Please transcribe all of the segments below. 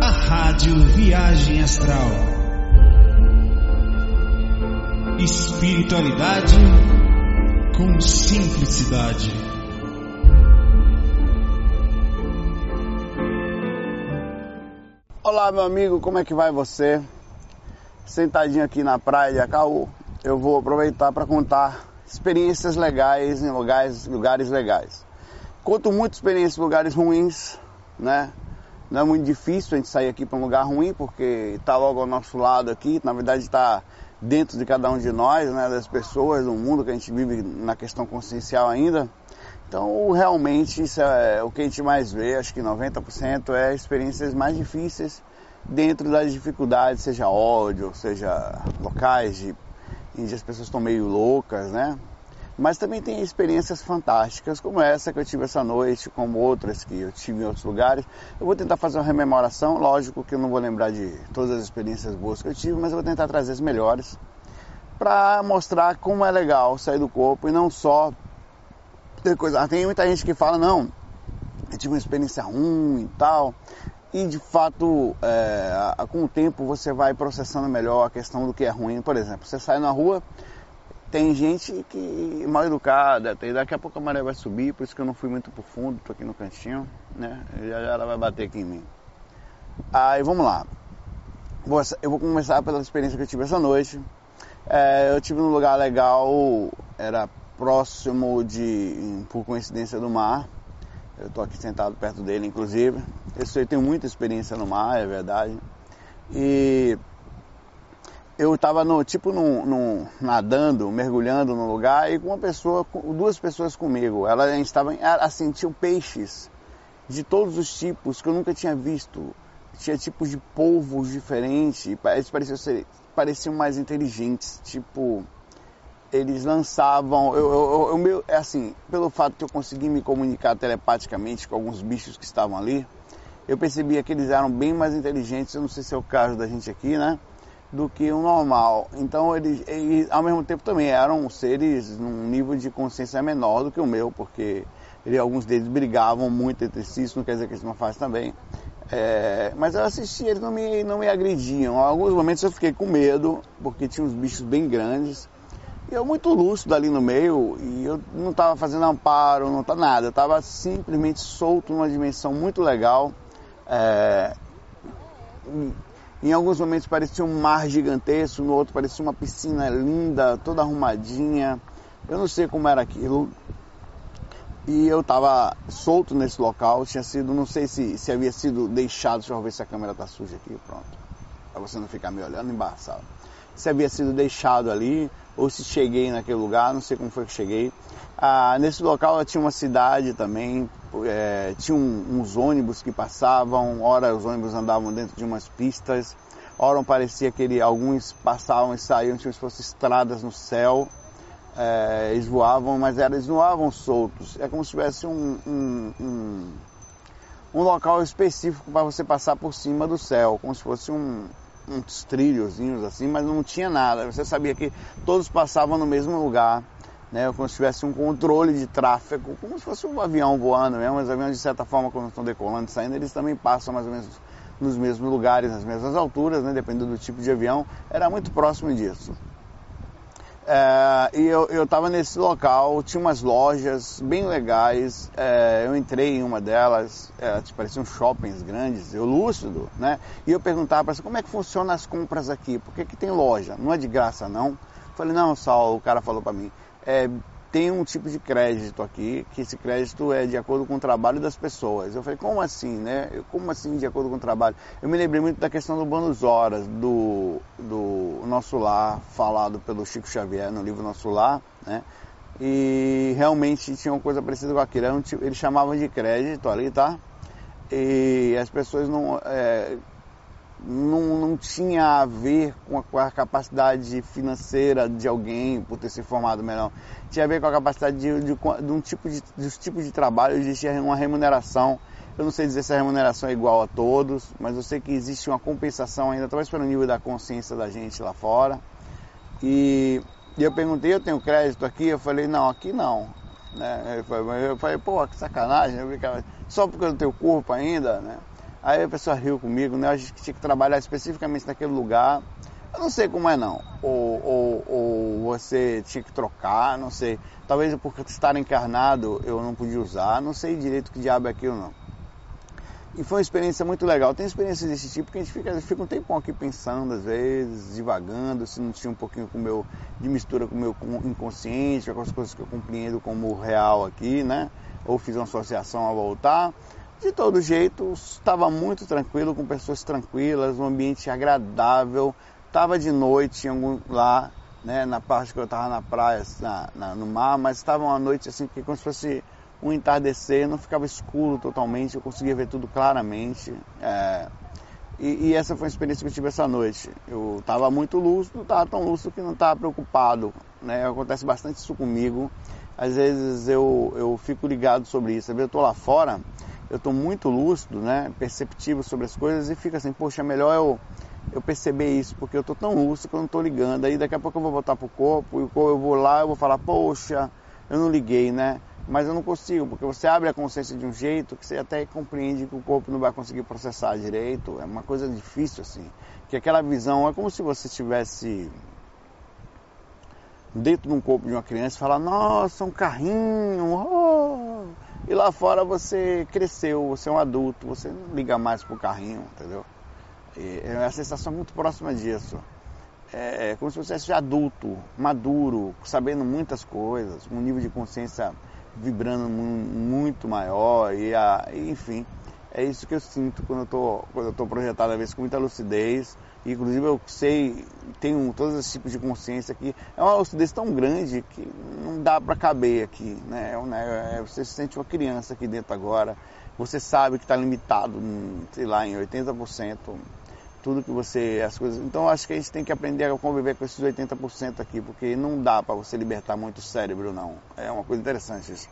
a Rádio Viagem Astral. Espiritualidade com simplicidade. Olá, meu amigo, como é que vai você? Sentadinho aqui na praia de Acaú, eu vou aproveitar para contar experiências legais em lugares, lugares legais. Conto muitas experiências em lugares ruins, né? Não é muito difícil a gente sair aqui para um lugar ruim, porque está logo ao nosso lado aqui, na verdade está dentro de cada um de nós, né? Das pessoas, do mundo que a gente vive na questão consciencial ainda. Então, realmente, isso é o que a gente mais vê, acho que 90% é experiências mais difíceis dentro das dificuldades, seja ódio, seja locais de, em que as pessoas estão meio loucas, né? Mas também tem experiências fantásticas, como essa que eu tive essa noite, como outras que eu tive em outros lugares. Eu vou tentar fazer uma rememoração, lógico que eu não vou lembrar de todas as experiências boas que eu tive, mas eu vou tentar trazer as melhores para mostrar como é legal sair do corpo e não só ter coisa. Tem muita gente que fala, não, eu tive uma experiência ruim e tal. E de fato, é, com o tempo você vai processando melhor a questão do que é ruim. Por exemplo, você sai na rua, tem gente que mal educada, tem, daqui a pouco a maré vai subir, por isso que eu não fui muito pro fundo, tô aqui no cantinho, né? Já, já ela vai bater aqui em mim. Aí vamos lá. Eu vou começar pela experiência que eu tive essa noite. É, eu tive num lugar legal, era próximo de, por coincidência, do mar. Eu tô aqui sentado perto dele, inclusive. Eu tenho muita experiência no mar, é verdade. E eu estava no tipo no, no, nadando, mergulhando no lugar e com uma pessoa, duas pessoas comigo. Elas estavam assim, tinham peixes de todos os tipos que eu nunca tinha visto. Tinha tipos de polvos diferentes, eles pareciam, ser, pareciam mais inteligentes, tipo eles lançavam, eu, eu, eu, meu, é assim, pelo fato que eu consegui me comunicar telepaticamente com alguns bichos que estavam ali, eu percebia que eles eram bem mais inteligentes, eu não sei se é o caso da gente aqui, né? Do que o normal. Então eles, eles, ao mesmo tempo também eram seres num nível de consciência menor do que o meu, porque ele, alguns deles brigavam muito entre si, isso não quer dizer que eles não fazem também. É, mas eu assisti, eles não me, não me agrediam. Em alguns momentos eu fiquei com medo, porque tinha uns bichos bem grandes. E eu muito lúcido ali no meio, e eu não estava fazendo amparo, não tá nada. Eu estava simplesmente solto numa dimensão muito legal. É, em alguns momentos parecia um mar gigantesco, no outro parecia uma piscina linda, toda arrumadinha. Eu não sei como era aquilo. E eu estava solto nesse local, tinha sido, não sei se, se havia sido deixado, deixa eu ver se a câmera está suja aqui, pronto. Para você não ficar me olhando embaçado. Se havia sido deixado ali, ou se cheguei naquele lugar, não sei como foi que cheguei. Ah, nesse local tinha uma cidade também, é, tinha um, uns ônibus que passavam, ora os ônibus andavam dentro de umas pistas, ora parecia que ele, alguns passavam e saíam, tinham se fossem estradas no céu, é, eles voavam, mas eles voavam soltos. É como se tivesse um, um, um, um local específico para você passar por cima do céu, como se fosse um, uns trilhozinhos assim, mas não tinha nada. Você sabia que todos passavam no mesmo lugar né, como se tivesse um controle de tráfego, como se fosse um avião voando mesmo, os aviões de certa forma quando estão decolando e saindo, eles também passam mais ou menos nos mesmos lugares, nas mesmas alturas, né, dependendo do tipo de avião, era muito próximo disso. É, e eu estava nesse local, tinha umas lojas bem legais, é, eu entrei em uma delas, é, pareciam shoppings grandes, eu lúcido, né? E eu perguntava para como é que funcionam as compras aqui, por que, que tem loja? Não é de graça não? Falei, não, Saulo, o cara falou para mim, é, tem um tipo de crédito aqui, que esse crédito é de acordo com o trabalho das pessoas. Eu falei, como assim, né? Como assim de acordo com o trabalho? Eu me lembrei muito da questão do bônus horas, do, do Nosso Lar, falado pelo Chico Xavier no livro Nosso Lar, né? E realmente tinha uma coisa parecida com aquilo. Tipo, eles chamavam de crédito ali, tá? E as pessoas não... É, não, não tinha a ver com a, com a, capacidade financeira de alguém por ter se formado melhor. Tinha a ver com a capacidade de, de, de um tipo de, dos tipos de trabalho, existia uma remuneração. Eu não sei dizer se a remuneração é igual a todos, mas eu sei que existe uma compensação ainda, talvez pelo nível da consciência da gente lá fora. E, e eu perguntei, eu tenho crédito aqui? Eu falei, não, aqui não. Né? Eu falei, pô, que sacanagem, só porque eu não tenho corpo ainda, né? Aí a pessoa riu comigo, né? A gente tinha que trabalhar especificamente naquele lugar. Eu não sei como é não. Ou, ou, ou você tinha que trocar, não sei. Talvez por estar encarnado eu não podia usar, não sei direito que diabo é aquilo não. E foi uma experiência muito legal. Tem experiências desse tipo que a gente fica, fica um tempão aqui pensando, às vezes, divagando, se não tinha um pouquinho com meu, de mistura com o meu inconsciente, com as coisas que eu compreendo como real aqui, né? Ou fiz uma associação a voltar. De todo jeito, estava muito tranquilo, com pessoas tranquilas, um ambiente agradável. Estava de noite algum, lá, né, na parte que eu estava na praia, na, na, no mar, mas estava uma noite assim, que como se fosse um entardecer, não ficava escuro totalmente, eu conseguia ver tudo claramente. É, e, e, essa foi a experiência que eu tive essa noite. Eu estava muito lúcido, estava tão lúcido que não estava preocupado. Né? Acontece bastante isso comigo. Às vezes eu, eu fico ligado sobre isso. Eu estou lá fora, eu estou muito lúcido, né? perceptivo sobre as coisas e fico assim, poxa, é melhor eu, eu perceber isso, porque eu estou tão lúcido que eu não estou ligando. Aí daqui a pouco eu vou voltar para o corpo, e eu vou lá, eu vou falar, poxa, eu não liguei, né? mas eu não consigo, porque você abre a consciência de um jeito que você até compreende que o corpo não vai conseguir processar direito, é uma coisa difícil assim, que aquela visão é como se você estivesse dentro de um corpo de uma criança e falar, nossa, um carrinho, oh! E lá fora você cresceu, você é um adulto, você não liga mais pro carrinho, entendeu? E é a sensação muito próxima disso. É, é como se você fosse adulto, maduro, sabendo muitas coisas, um nível de consciência vibrando muito maior e a, enfim, é isso que eu sinto quando eu tô, quando eu tô projetado às vezes com muita lucidez. Inclusive eu sei, tenho todos esses tipos de consciência aqui. É uma lucidez tão grande que não dá para caber aqui, né? É, né? Você se sente uma criança aqui dentro agora. Você sabe que está limitado, sei lá, em 80% tudo que você, as coisas. Então acho que a gente tem que aprender a conviver com esses 80% aqui, porque não dá para você libertar muito o cérebro, não. É uma coisa interessante isso.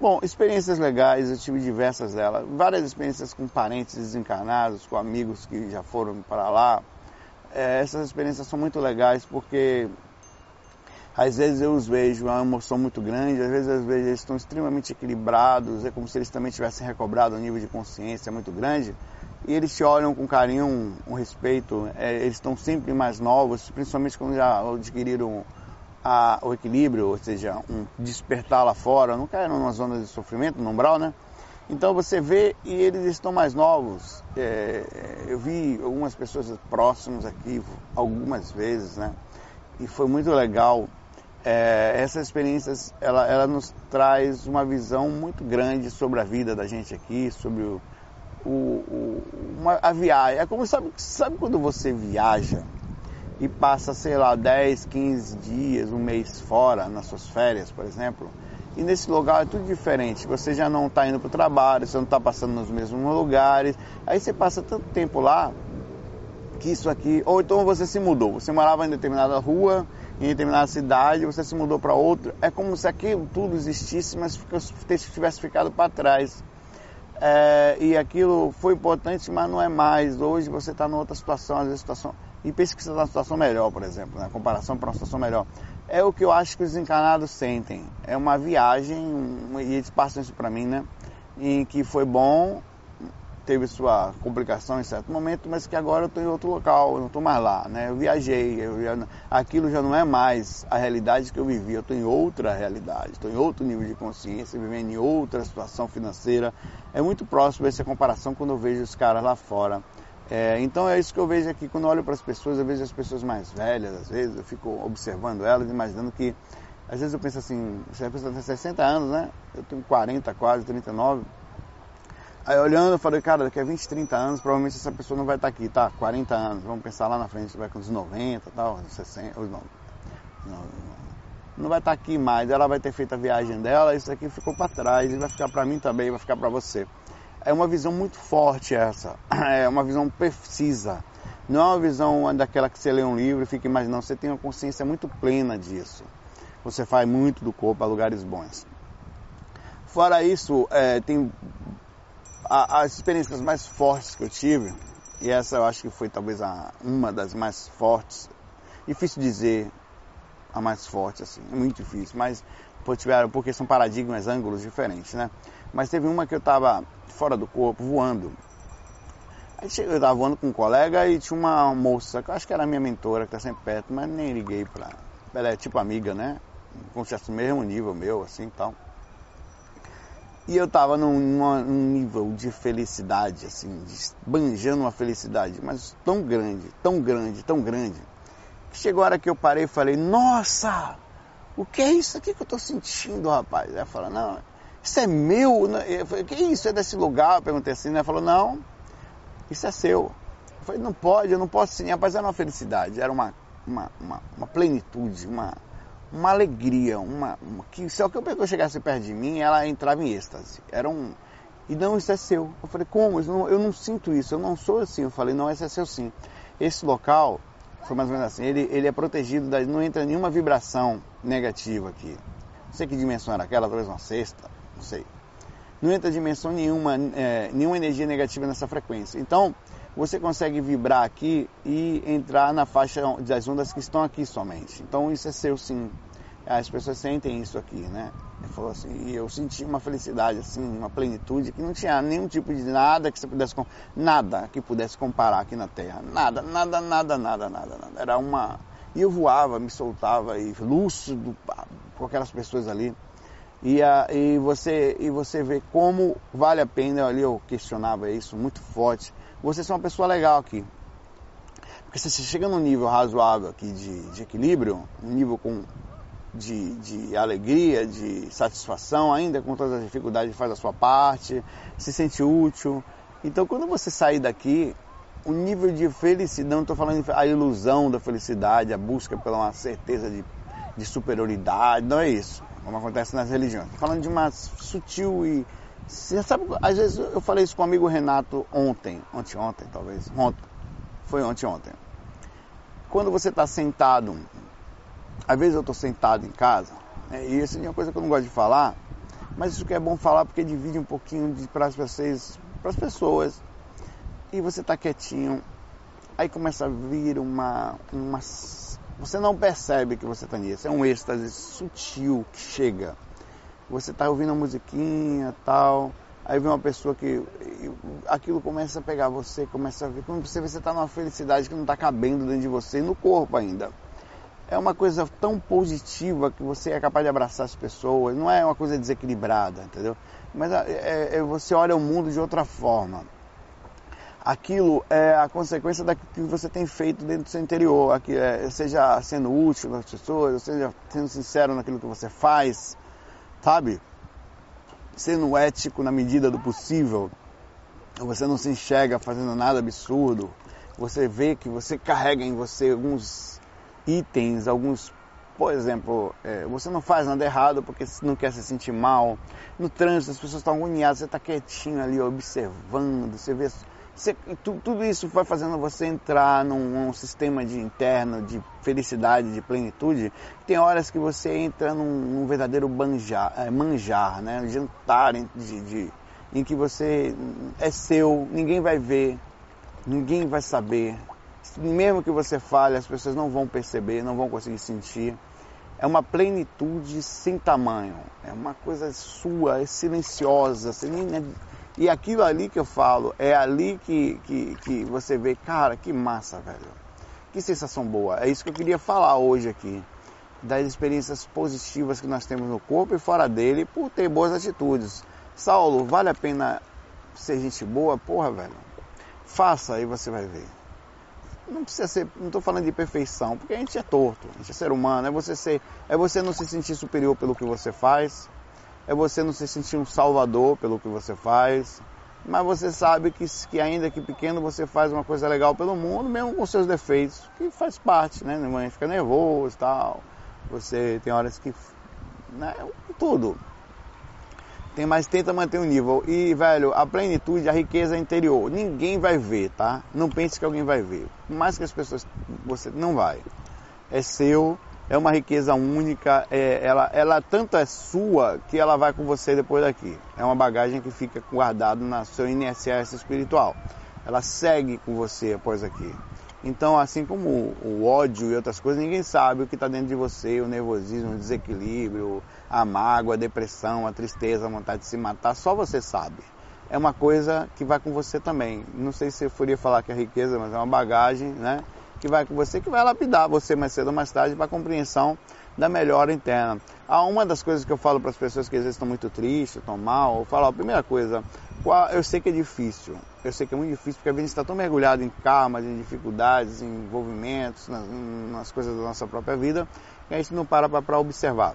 Bom, experiências legais, eu tive diversas delas. Várias experiências com parentes desencarnados, com amigos que já foram para lá. É, essas experiências são muito legais porque às vezes eu os vejo uma emoção muito grande, às vezes eu vejo eles estão extremamente equilibrados, é como se eles também tivessem recobrado um nível de consciência muito grande e eles te olham com carinho, um, respeito. É, eles estão sempre mais novos, principalmente quando já adquiriram a, o equilíbrio, ou seja, um despertar lá fora, não caíram numa zona de sofrimento, no umbral, né? Então você vê e eles estão mais novos. É, eu vi algumas pessoas próximas aqui algumas vezes, né? E foi muito legal. É, essas experiências, ela, ela nos traz uma visão muito grande sobre a vida da gente aqui, sobre o, o, o, uma, a viagem. É como sabe, sabe quando você viaja e passa, sei lá, 10, 15 dias, um mês fora, nas suas férias, por exemplo, e nesse lugar é tudo diferente. Você já não está indo para o trabalho, você não está passando nos mesmos lugares. Aí você passa tanto tempo lá que isso aqui. Ou então você se mudou. Você morava em determinada rua, em determinada cidade, você se mudou para outra. É como se aquilo tudo existisse, mas tivesse ficado para trás. É, e aquilo foi importante, mas não é mais. Hoje você está numa outra situação, às vezes situação. E pensa que você está numa situação melhor, por exemplo, na né? comparação para uma situação melhor. É o que eu acho que os encarnados sentem. É uma viagem, e eles passam isso para mim, né? Em que foi bom, teve sua complicação em certo momento, mas que agora eu estou em outro local, eu não estou mais lá, né? Eu viajei, eu já, aquilo já não é mais a realidade que eu vivi, eu estou em outra realidade, estou em outro nível de consciência, vivendo em outra situação financeira. É muito próximo essa comparação quando eu vejo os caras lá fora. É, então é isso que eu vejo aqui quando eu olho para as pessoas, eu vejo as pessoas mais velhas, às vezes eu fico observando elas, imaginando que às vezes eu penso assim, você pessoa tem 60 anos, né? Eu tenho 40, quase 39 Aí olhando, eu falei, cara, daqui a 20, 30 anos, provavelmente essa pessoa não vai estar aqui, tá? 40 anos, vamos pensar lá na frente, vai com uns 90, tal, 60, não, não, não vai estar aqui mais, ela vai ter feito a viagem dela, isso aqui ficou para trás e vai ficar para mim também, vai ficar para você. É uma visão muito forte essa, é uma visão precisa. Não é uma visão daquela que você lê um livro e fica imaginando, você tem uma consciência muito plena disso. Você faz muito do corpo a lugares bons. Fora isso, é, tem a, as experiências mais fortes que eu tive, e essa eu acho que foi talvez a, uma das mais fortes, difícil dizer a mais forte, assim, é muito difícil, mas porque são paradigmas, ângulos diferentes, né? Mas teve uma que eu estava fora do corpo, voando. Aí eu estava voando com um colega e tinha uma moça, que eu acho que era minha mentora, que está sempre perto, mas nem liguei para ela. é tipo amiga, né? Como se fosse o mesmo nível meu, assim e tal. E eu estava num, num, nível de felicidade, assim, de, banjando uma felicidade, mas tão grande, tão grande, tão grande, que chegou a hora que eu parei e falei, nossa, o que é isso aqui que eu estou sentindo, rapaz? Ela falou, não, isso é meu. Eu falei, que isso? É desse lugar? Eu perguntei assim, né? Ela falou, não, isso é seu. Eu falei, não pode, eu não posso sim. Rapaz, era uma felicidade, era uma, uma, uma, uma plenitude, uma, uma alegria, uma, uma, que se que eu chegasse perto de mim, ela entrava em êxtase. Era um. E não, isso é seu. Eu falei, como? Eu não, eu não sinto isso, eu não sou assim. Eu falei, não, esse é seu sim. Esse local, foi mais ou menos assim, ele, ele é protegido, da, não entra nenhuma vibração negativa aqui. Não sei que dimensão era aquela, talvez uma sexta, não sei. Não entra dimensão nenhuma, é, nenhuma energia negativa nessa frequência. Então, você consegue vibrar aqui e entrar na faixa das ondas que estão aqui somente. Então isso é seu sim. As pessoas sentem isso aqui, né? Ele falou assim, e eu senti uma felicidade, assim, uma plenitude que não tinha nenhum tipo de nada que você pudesse nada que pudesse comparar aqui na Terra. Nada, nada, nada, nada, nada, nada. Era uma. E eu voava, me soltava, e lúcido com aquelas pessoas ali. E, a, e, você, e você vê como vale a pena, ali eu questionava isso muito forte você ser uma pessoa legal aqui. Porque se você chega num nível razoável aqui de, de equilíbrio, um nível com, de, de alegria, de satisfação, ainda com todas as dificuldades, faz a sua parte, se sente útil. Então quando você sair daqui, o nível de felicidade, não estou falando a ilusão da felicidade, a busca pela uma certeza de, de superioridade, não é isso, como acontece nas religiões. Estou falando de uma sutil e você sabe, às vezes eu falei isso com o amigo Renato ontem, ontem, ontem talvez, ontem, foi ontem, ontem. Quando você está sentado, às vezes eu estou sentado em casa, né, e isso é uma coisa que eu não gosto de falar, mas isso que é bom falar porque divide um pouquinho para vocês, para as pessoas, e você está quietinho, aí começa a vir uma, uma, você não percebe que você está nisso, é um êxtase sutil que chega você está ouvindo a musiquinha tal, aí vem uma pessoa que aquilo começa a pegar você, começa a ver, vê você está numa felicidade que não está cabendo dentro de você, no corpo ainda. É uma coisa tão positiva que você é capaz de abraçar as pessoas, não é uma coisa desequilibrada, entendeu? Mas é, é, é você olha o mundo de outra forma. Aquilo é a consequência daquilo que você tem feito dentro do seu interior, aqui, é, seja sendo útil às pessoas, seja sendo sincero naquilo que você faz, sabe? Sendo ético na medida do possível, você não se enxerga fazendo nada absurdo, você vê que você carrega em você alguns itens, alguns, por exemplo, é, você não faz nada errado porque não quer se sentir mal. No trânsito as pessoas estão agoniadas, você está quietinho ali observando, você vê você, tudo isso vai fazendo você entrar num, num, sistema de interno de felicidade, de plenitude. Tem horas que você entra num, num verdadeiro banjar, é, manjar, né? jantar de, de, em que você é seu, ninguém vai ver, ninguém vai saber. Mesmo que você fale, as pessoas não vão perceber, não vão conseguir sentir. É uma plenitude sem tamanho, é uma coisa sua, é silenciosa, você nem, e aquilo ali que eu falo, é ali que, que, que você vê, cara, que massa, velho. Que sensação boa. É isso que eu queria falar hoje aqui. Das experiências positivas que nós temos no corpo e fora dele por ter boas atitudes. Saulo, vale a pena ser gente boa? Porra, velho. Faça aí você vai ver. Não precisa ser, não estou falando de perfeição, porque a gente é torto, a gente é ser humano, é você ser, é você não se sentir superior pelo que você faz, é você não se sentir um salvador pelo que você faz, mas você sabe que, que ainda que pequeno você faz uma coisa legal pelo mundo, mesmo com seus defeitos, que faz parte, né? Mãe fica nervoso e tal. Você tem horas que. Né? Tudo. Tem, mas tenta manter o nível. E, velho, a plenitude, a riqueza interior. Ninguém vai ver, tá? Não pense que alguém vai ver. Mais que as pessoas. Você não vai. É seu é uma riqueza única, é, ela, ela tanto é sua que ela vai com você depois daqui. É uma bagagem que fica guardada no seu INSS espiritual. Ela segue com você após aqui. Então, assim como o ódio e outras coisas, ninguém sabe o que está dentro de você, o nervosismo, o desequilíbrio, a mágoa, a depressão, a tristeza, a vontade de se matar, só você sabe. É uma coisa que vai com você também. Não sei se eu poderia falar que é riqueza, mas é uma bagagem, né? Que vai com você, que vai lapidar você mais cedo ou mais tarde para a compreensão da melhora interna. Há uma das coisas que eu falo para as pessoas que às vezes estão muito tristes, estão mal, eu falo, a primeira coisa, eu sei que é difícil, eu sei que é muito difícil porque a gente está tão mergulhado em karmas, em dificuldades, em envolvimentos, nas, nas coisas da nossa própria vida, que a gente não para para observar.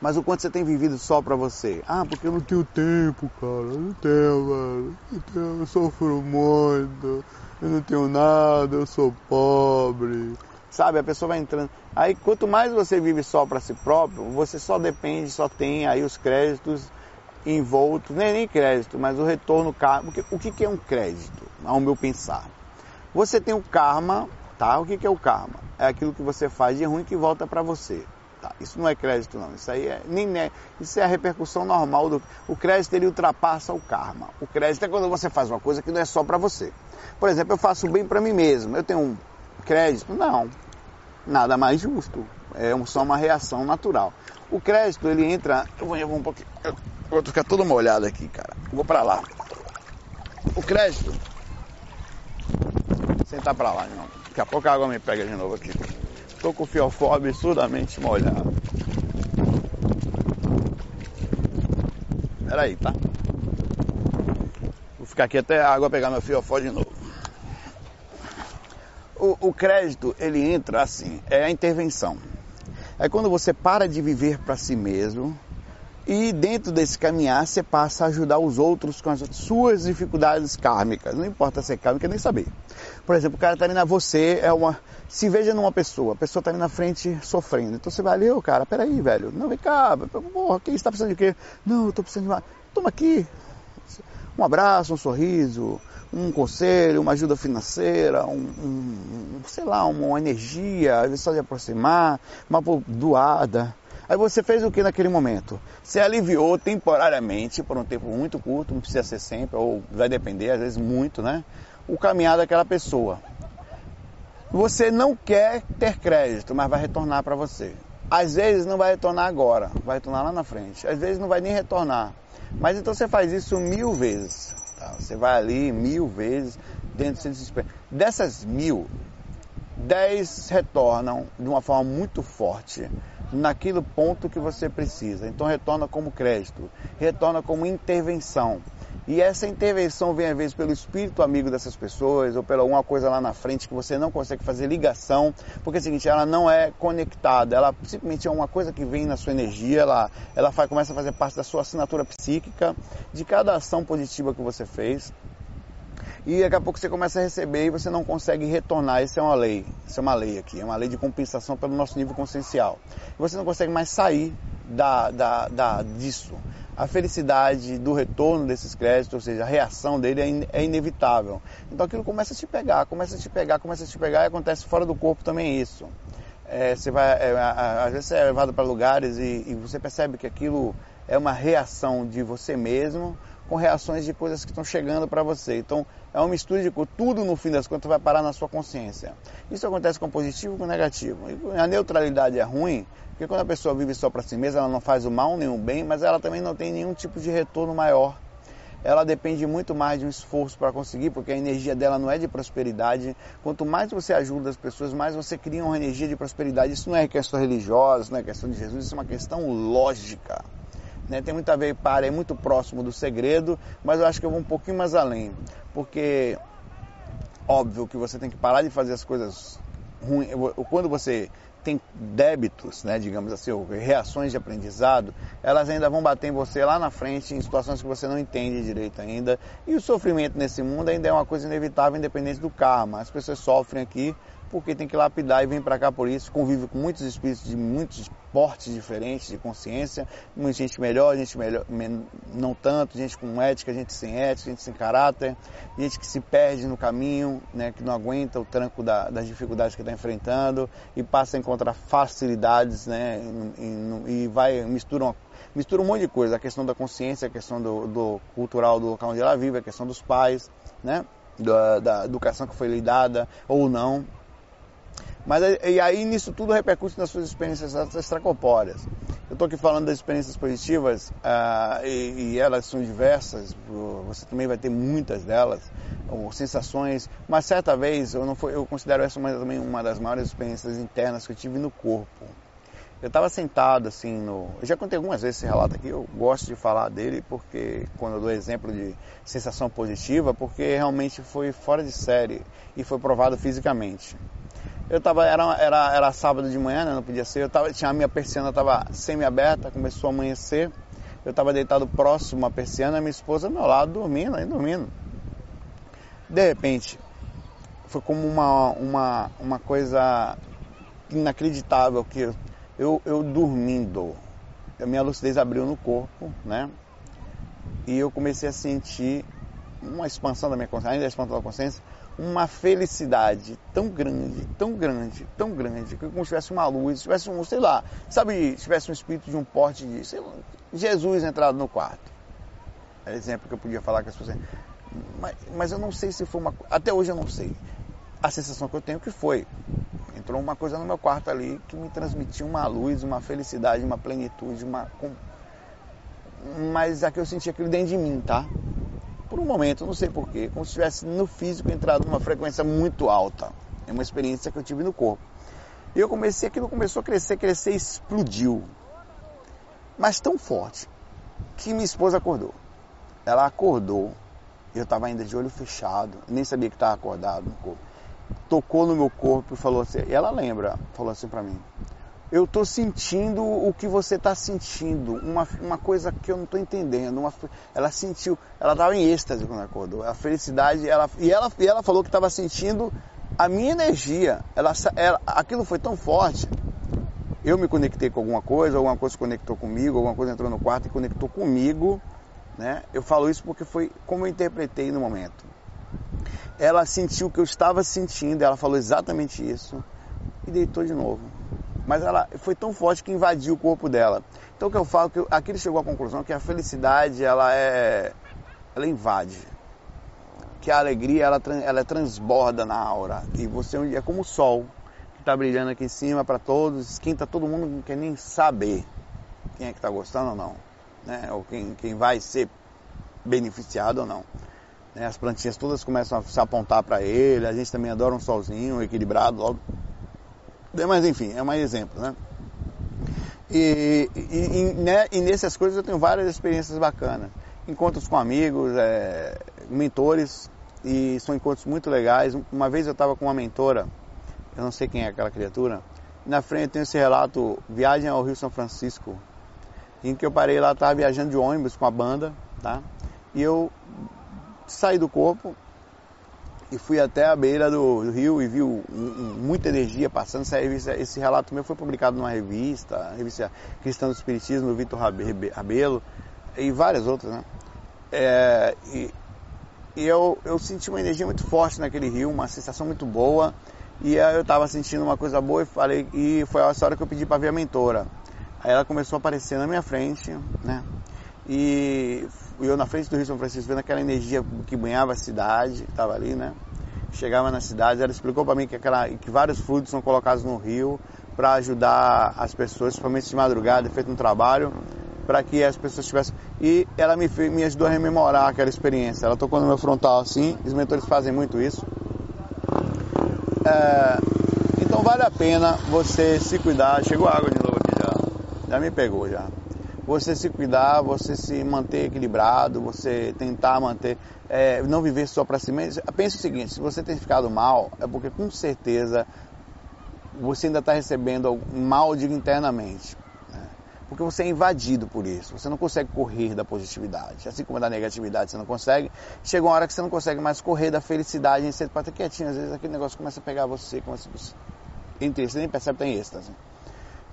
Mas o quanto você tem vivido só para você? Ah, porque eu não tenho tempo, cara. Eu não tenho, velho. Eu, tenho, eu sofro muito. Eu não tenho nada, eu sou pobre. Sabe, a pessoa vai entrando. Aí quanto mais você vive só para si próprio, você só depende, só tem aí os créditos envoltos, nem, nem crédito, mas o retorno karma. O que, é um crédito, ao meu pensar? Você tem o karma, tá? O que, que é o karma? É aquilo que você faz de ruim que volta para você. Tá? Isso não é crédito não, isso aí é, nem é, isso é a repercussão normal do o crédito ele ultrapassa o karma. O crédito é quando você faz uma coisa que não é só para você. Por exemplo, eu faço bem para mim mesmo. Eu tenho um crédito? Não. Nada mais justo. É só uma reação natural. O crédito ele entra, eu vou, eu vou um pouquinho, eu vou ficar todo molhado aqui, cara. vou para lá. O crédito sentar para lá, não. Daqui a pouco a água me pega de novo aqui. Tô com o fiofó absurdamente molhado. Pera aí, tá? Vou ficar aqui até a água pegar meu fiofó de novo. O, o crédito, ele entra assim, é a intervenção. É quando você para de viver para si mesmo e dentro desse caminhar você passa a ajudar os outros com as suas dificuldades kármicas. Não importa se é kármica nem saber. Por exemplo, o cara está ali na você, é uma. Se veja numa pessoa, a pessoa está ali na frente sofrendo. Então você vai ali, ô cara, peraí, velho. Não, vem cá, porra, quem está precisando de quê? Não, eu estou precisando de uma. Toma aqui. Um abraço, um sorriso, um conselho, uma ajuda financeira, um, um sei lá, uma energia, às vezes só de aproximar, uma doada. Aí você fez o que naquele momento? Você aliviou temporariamente, por um tempo muito curto, não precisa ser sempre, ou vai depender, às vezes muito, né? o caminhar daquela pessoa. Você não quer ter crédito, mas vai retornar para você. Às vezes não vai retornar agora, vai retornar lá na frente. Às vezes não vai nem retornar. Mas então você faz isso mil vezes. Tá? Você vai ali mil vezes dentro do desespero. Dessas mil, dez retornam de uma forma muito forte naquilo ponto que você precisa. Então retorna como crédito, retorna como intervenção. E essa intervenção vem às vezes pelo espírito amigo dessas pessoas ou pela alguma coisa lá na frente que você não consegue fazer ligação, porque é o seguinte, ela não é conectada, ela simplesmente é uma coisa que vem na sua energia, ela, ela faz, começa a fazer parte da sua assinatura psíquica, de cada ação positiva que você fez. E daqui a pouco você começa a receber e você não consegue retornar. Isso é uma lei. Isso é uma lei aqui. É uma lei de compensação pelo nosso nível consciencial. Você não consegue mais sair da, da, da, disso a felicidade do retorno desses créditos, ou seja, a reação dele é, in, é, inevitável. Então aquilo começa a te pegar, começa a te pegar, começa a te pegar e acontece fora do corpo também isso. É, você vai, é, às vezes você é levado para lugares e, e você percebe que aquilo é uma reação de você mesmo com reações de coisas que estão chegando para você. Então, é uma mistura de tudo no fim das contas vai parar na sua consciência. Isso acontece com positivo e com negativo. E a neutralidade é ruim, porque quando a pessoa vive só para si mesma, ela não faz o mal nem o bem, mas ela também não tem nenhum tipo de retorno maior. Ela depende muito mais de um esforço para conseguir, porque a energia dela não é de prosperidade. Quanto mais você ajuda as pessoas, mais você cria uma energia de prosperidade. Isso não é questão religiosa, não é questão de Jesus, isso é uma questão lógica. Né? Tem muito a ver, para, é muito próximo do segredo, mas eu acho que eu vou um pouquinho mais além. Porque, óbvio que você tem que parar de fazer as coisas ruins. Quando você tem débitos, né, digamos assim, ou reações de aprendizado, elas ainda vão bater em você lá na frente em situações que você não entende direito ainda. E o sofrimento nesse mundo ainda é uma coisa inevitável, independente do karma. As pessoas sofrem aqui porque tem que lapidar e vem para cá por isso, convive com muitos espíritos de muitos portes diferentes de consciência, muita gente melhor, gente melhor, não tanto, gente com ética, gente sem ética, gente sem caráter, gente que se perde no caminho, né, que não aguenta o tranco da, das dificuldades que está enfrentando e passa a encontrar facilidades, né, e, e vai mistura mistura um monte de coisa, a questão da consciência, a questão do, do cultural do local onde ela vive, a questão dos pais, né, da, da educação que foi lhe dada ou não. Mas e aí nisso tudo repercute nas suas experiências extracorpóreas. Eu estou aqui falando das experiências positivas uh, e, e, elas são diversas. Você também vai ter muitas delas, ou sensações. Mas certa vez eu não foi, eu considero essa uma, também uma das maiores experiências internas que eu tive no corpo. Eu estava sentado assim no. Eu já contei algumas vezes esse relato aqui. Eu gosto de falar dele porque quando eu dou exemplo de sensação positiva, porque realmente foi fora de série e foi provado fisicamente. Eu tava, era, era, era sábado de manhã, né? não podia ser. Eu tava, tinha a minha persiana estava semi-aberta, começou a amanhecer. Eu estava deitado próximo à persiana, minha esposa ao meu lado, dormindo, aí dormindo. De repente, foi como uma, uma, uma coisa inacreditável que eu, eu, dormindo, a minha lucidez abriu no corpo, né? E eu comecei a sentir uma expansão da minha consciência, ainda a expansão da consciência, uma felicidade tão grande, tão grande, tão grande, que como se tivesse uma luz, tivesse um, sei lá, sabe, tivesse um espírito de um porte de, sei lá, Jesus entrado no quarto. É exemplo que eu podia falar com as pessoas. Mas, mas eu não sei se foi uma. Até hoje eu não sei. A sensação que eu tenho é que foi. Entrou uma coisa no meu quarto ali que me transmitia uma luz, uma felicidade, uma plenitude, uma. Mas aqui eu senti aquilo dentro de mim, tá? Por um momento, não sei porquê, como se tivesse no físico entrado numa frequência muito alta. É uma experiência que eu tive no corpo. E eu comecei, aquilo começou a crescer, crescer explodiu. Mas tão forte que minha esposa acordou. Ela acordou, eu estava ainda de olho fechado, nem sabia que estava acordado no corpo. Tocou no meu corpo e falou assim, e ela lembra, falou assim para mim, eu estou sentindo o que você está sentindo, uma, uma coisa que eu não estou entendendo. Uma, ela sentiu, ela estava em êxtase quando acordou, a felicidade, ela, e, ela, e ela falou que estava sentindo a minha energia. Ela, ela, aquilo foi tão forte. Eu me conectei com alguma coisa, alguma coisa se conectou comigo, alguma coisa entrou no quarto e conectou comigo. Né? Eu falo isso porque foi como eu interpretei no momento. Ela sentiu o que eu estava sentindo, ela falou exatamente isso e deitou de novo mas ela foi tão forte que invadiu o corpo dela. Então o que eu falo que aqui ele chegou à conclusão que a felicidade ela é ela invade, que a alegria ela, ela transborda na aura e você é como o sol que está brilhando aqui em cima para todos, esquenta todo mundo, não quer nem saber quem é que está gostando ou não, né? Ou quem, quem vai ser beneficiado ou não. Né? As plantinhas todas começam a se apontar para ele, a gente também adora um solzinho equilibrado logo mas enfim, é mais exemplo, né? E, e, e, né, e nessas coisas eu tenho várias experiências bacanas. Encontros com amigos, é, mentores, e são encontros muito legais. Uma vez eu estava com uma mentora, eu não sei quem é aquela criatura, e na frente tem esse relato, viagem ao Rio São Francisco, em que eu parei lá, estava viajando de ônibus com a banda, tá? E eu saí do corpo, e fui até a beira do, do rio e vi um, muita energia passando. Revista, esse relato meu foi publicado numa revista, a revista Cristão do Espiritismo, do Vitor Rabelo, e várias outras, né? É, e, e eu, eu senti uma energia muito forte naquele rio, uma sensação muito boa. E eu estava sentindo uma coisa boa e falei, e foi essa hora que eu pedi para ver a mentora. Aí ela começou a aparecer na minha frente, né? E eu na frente do Rio São Francisco, vendo aquela energia que banhava a cidade, estava ali, né? Chegava na cidade, ela explicou para mim que, aquela, que vários fluidos são colocados no rio para ajudar as pessoas, principalmente de madrugada, feito um trabalho para que as pessoas tivessem. E ela me, me ajudou a rememorar aquela experiência. Ela tocou no meu frontal assim, os mentores fazem muito isso. É, então vale a pena você se cuidar. Chegou água de novo aqui já. Já me pegou já você se cuidar, você se manter equilibrado, você tentar manter, é, não viver só para si mesmo. Pense o seguinte: se você tem ficado mal, é porque com certeza você ainda está recebendo mal, digo internamente. Né? Porque você é invadido por isso. Você não consegue correr da positividade. Assim como da negatividade você não consegue. Chega uma hora que você não consegue mais correr da felicidade em ser para quietinho. Às vezes aquele negócio começa a pegar você, começa a... entre você nem percebe tem êxtase.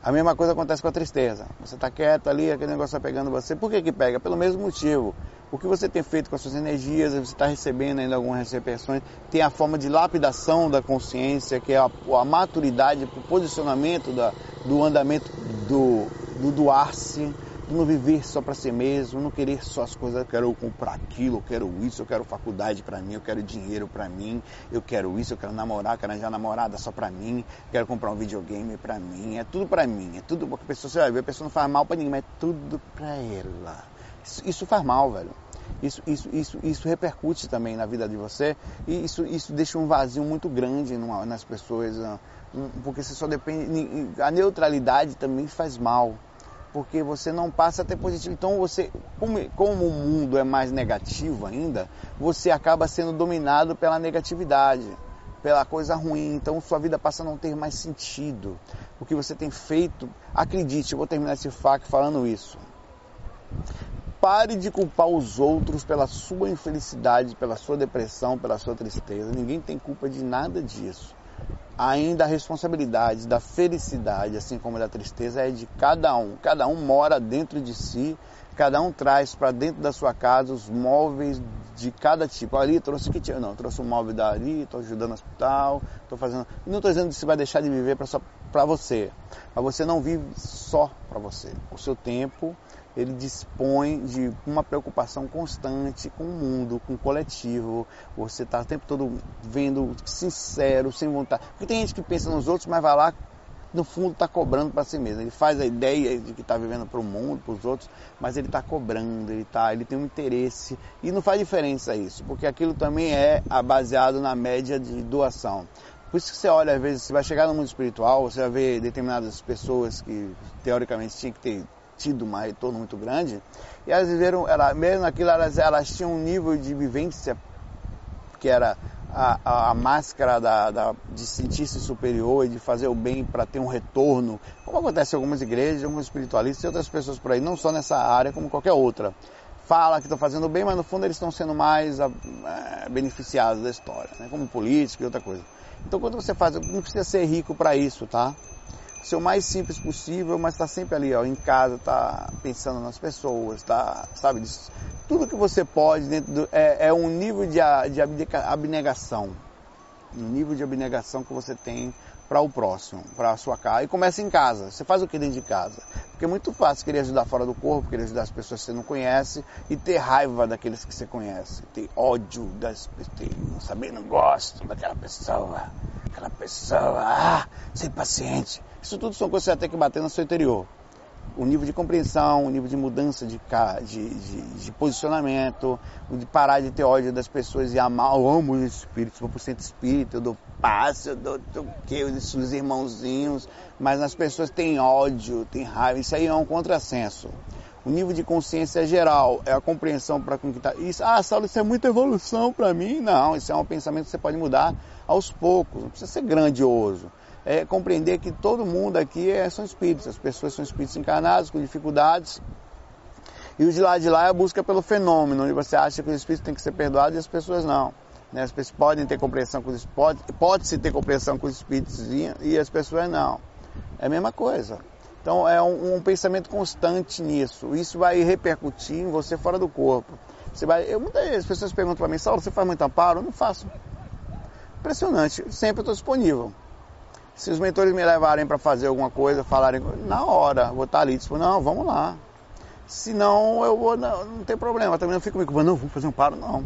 A mesma coisa acontece com a tristeza. Você está quieto ali, aquele negócio está pegando você. Por que que pega? Pelo mesmo motivo. O que você tem feito com as suas energias, você está recebendo ainda algumas repercussões, tem a forma de lapidação da consciência, que é a, a maturidade, o posicionamento da, do andamento do, do doar-se, não viver só para si mesmo, não querer só as coisas, eu quero comprar aquilo, eu quero isso, eu quero faculdade para mim, eu quero dinheiro para mim, eu quero isso, eu quero namorar, quero arranjar namorada só para mim, quero comprar um videogame para mim, é tudo para mim, é tudo porque a pessoa você vai ver, a pessoa não faz mal para ninguém, mas é tudo para ela. Isso, isso faz mal, velho. Isso, isso, isso, isso repercute também na vida de você e isso, isso deixa um vazio muito grande numa, nas pessoas, ah, porque você só depende. A neutralidade também faz mal porque você não passa a ter positivo. Então você, como, como, o mundo é mais negativo ainda, você acaba sendo dominado pela negatividade, pela coisa ruim. Então sua vida passa a não ter mais sentido. O que você tem feito, acredite, eu vou terminar esse fac falando isso. Pare de culpar os outros pela sua infelicidade, pela sua depressão, pela sua tristeza. Ninguém tem culpa de nada disso ainda a responsabilidade da felicidade, assim como da tristeza, é de cada um. Cada um mora dentro de si, cada um traz para dentro da sua casa os móveis de cada tipo. Ali trouxe que tinha, não, trouxe um móvel dali, estou ajudando no hospital, estou fazendo. Não estou dizendo que você vai deixar de viver para você, mas você não vive só para você. O seu tempo ele dispõe de uma preocupação constante com o mundo, com o coletivo. Você está o tempo todo vendo sincero, sem vontade. Porque tem gente que pensa nos outros, mas vai lá, no fundo está cobrando para si mesmo. Ele faz a ideia de que está vivendo para o mundo, para os outros, mas ele está cobrando, ele, tá, ele tem um interesse. E não faz diferença isso, porque aquilo também é baseado na média de doação. Por isso que você olha, às vezes, você vai chegar no mundo espiritual, você vai ver determinadas pessoas que teoricamente tinham que ter tido um retorno muito grande, e elas viveram, ela, mesmo naquilo, elas, elas tinham um nível de vivência que era a, a, a máscara da, da, de sentir-se superior e de fazer o bem para ter um retorno, como acontece em algumas igrejas, alguns espiritualistas e outras pessoas por aí, não só nessa área, como qualquer outra. Fala que estão fazendo bem, mas no fundo eles estão sendo mais é, beneficiados da história, né? como político e outra coisa. Então quando você faz, não precisa ser rico para isso, tá? Ser o mais simples possível, mas está sempre ali, ó, em casa, tá pensando nas pessoas, tá, sabe, tudo que você pode dentro do, é, é um nível de, de abnegação, um nível de abnegação que você tem para o próximo, para a sua casa. E começa em casa. Você faz o que dentro de casa? Porque é muito fácil querer ajudar fora do corpo, querer ajudar as pessoas que você não conhece e ter raiva daqueles que você conhece, ter ódio das pessoas, não saber, não gosto daquela pessoa, aquela pessoa, ah, ser paciente. Isso tudo são coisas que você vai ter que bater no seu interior. O nível de compreensão, o nível de mudança de, de, de, de posicionamento, de parar de ter ódio das pessoas e amar, eu amo os espíritos, vou por cento espírito, eu dou paz, eu dou o que, os irmãozinhos, mas nas pessoas tem ódio, tem raiva, isso aí é um contrassenso. O nível de consciência geral é a compreensão para conquistar isso. Ah, Saulo, isso é muita evolução para mim. Não, isso é um pensamento que você pode mudar aos poucos, não precisa ser grandioso é compreender que todo mundo aqui é, são espíritos, as pessoas são espíritos encarnados com dificuldades. E o de lá de lá é a busca pelo fenômeno, onde você acha que os espíritos têm que ser perdoados e as pessoas não. Né? As pessoas podem ter compreensão com os pode, pode se ter compreensão com os espíritos e, e, as pessoas não. É a mesma coisa. Então é um, um pensamento constante nisso. Isso vai repercutir em você fora do corpo. Você vai, eu, muitas vezes as pessoas perguntam para mim, Saulo, você faz muito amparo? Eu não faço. Impressionante, sempre estou disponível. Se os mentores me levarem para fazer alguma coisa, falarem na hora, vou estar ali, tipo, não, vamos lá. Se não, eu vou, não, não tem problema. Também não fico me culpando, não, vou fazer um paro, não.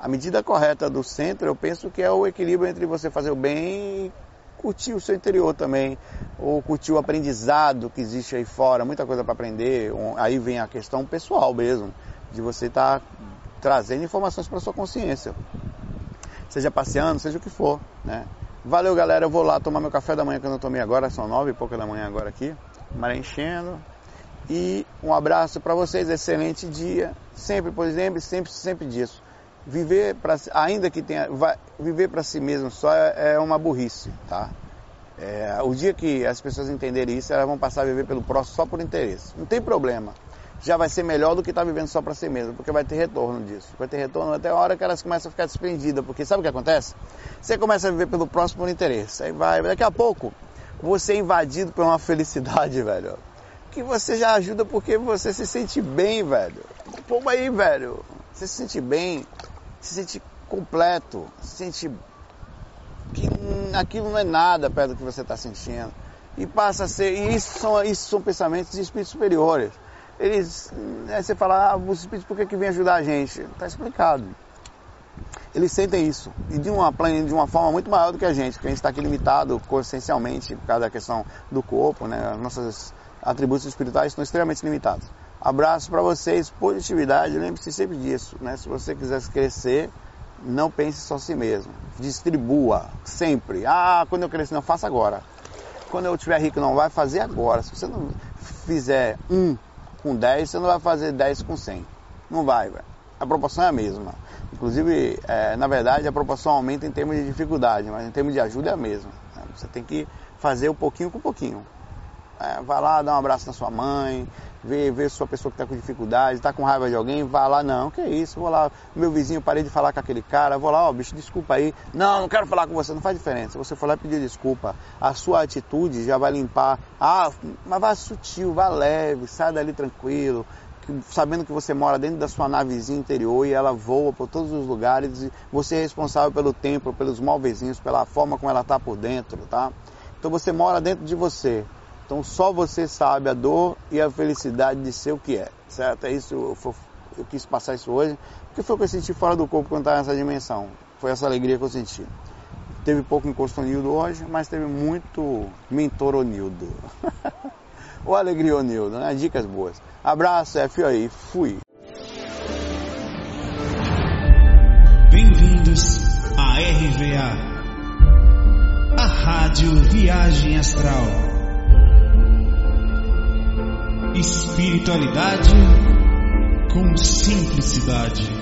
A medida correta do centro, eu penso que é o equilíbrio entre você fazer o bem e curtir o seu interior também, ou curtir o aprendizado que existe aí fora, muita coisa para aprender. Aí vem a questão pessoal mesmo, de você estar tá trazendo informações para sua consciência. Seja passeando, seja o que for, né? Valeu, galera. Eu vou lá tomar meu café da manhã que eu não tomei agora. São nove e pouca da manhã agora aqui. Maré enchendo. E um abraço para vocês. Excelente dia. Sempre, por exemplo, sempre, sempre disso. Viver para ainda que tenha, vai, viver para si mesmo só é, é uma burrice, tá? É, o dia que as pessoas entenderem isso, elas vão passar a viver pelo próximo só por interesse. Não tem problema já vai ser melhor do que estar tá vivendo só para si mesmo, porque vai ter retorno disso. Vai ter retorno até a hora que elas começam a ficar desprendidas, porque sabe o que acontece? Você começa a viver pelo próximo por interesse, aí vai, daqui a pouco você é invadido por uma felicidade, velho, que você já ajuda porque você se sente bem, velho. Como aí, velho, você se sente bem, se sente completo, se sente que aquilo não é nada perto do que você está sentindo. E passa a ser, e isso são, isso são pensamentos de espíritos superiores eles, né, você fala, ah, os espíritos por que, que vem ajudar a gente? Está explicado. Eles sentem isso, e de uma, de uma forma muito maior do que a gente, porque a gente está aqui limitado consciencialmente por causa da questão do corpo, né? As nossas atributos espirituais estão extremamente limitados. Abraço para vocês, positividade, lembre-se sempre disso, né? Se você quiser crescer, não pense só si mesmo. Distribua sempre. Ah, quando eu crescer, não faça agora. Quando eu estiver rico, não vai fazer agora. Se você não fizer um com 10, você não vai fazer 10 com 100. Não vai, velho. A proporção é a mesma. Inclusive, é, na verdade, a proporção aumenta em termos de dificuldade, mas em termos de ajuda é a mesma. Né? Você tem que fazer um pouquinho com pouquinho. É, vai lá, dá um abraço na sua mãe, vê, vê sua pessoa que está com dificuldade, está com raiva de alguém, vai lá, não, que isso, vou lá, meu vizinho, parei de falar com aquele cara, vou lá, ó, oh, bicho, desculpa aí. Não, não quero falar com você, não faz diferença. Você for lá pedir desculpa, a sua atitude já vai limpar. Ah, mas vá sutil, vá leve, sai dali tranquilo, sabendo que você mora dentro da sua navezinha interior e ela voa por todos os lugares e você é responsável pelo tempo, pelos malvezinhos, pela forma como ela está por dentro, tá? Então você mora dentro de você. Então só você sabe a dor e a felicidade de ser o que é, certo? É isso, eu, eu quis passar isso hoje, porque foi o que eu senti fora do corpo quando estava nessa dimensão. Foi essa alegria que eu senti. Teve pouco encosto Nildo hoje, mas teve muito mentoronildo. Ou alegria Nildo, né? Dicas boas. Abraço, F aí, fui. Bem-vindos à RVA, a Rádio Viagem Astral espiritualidade com simplicidade.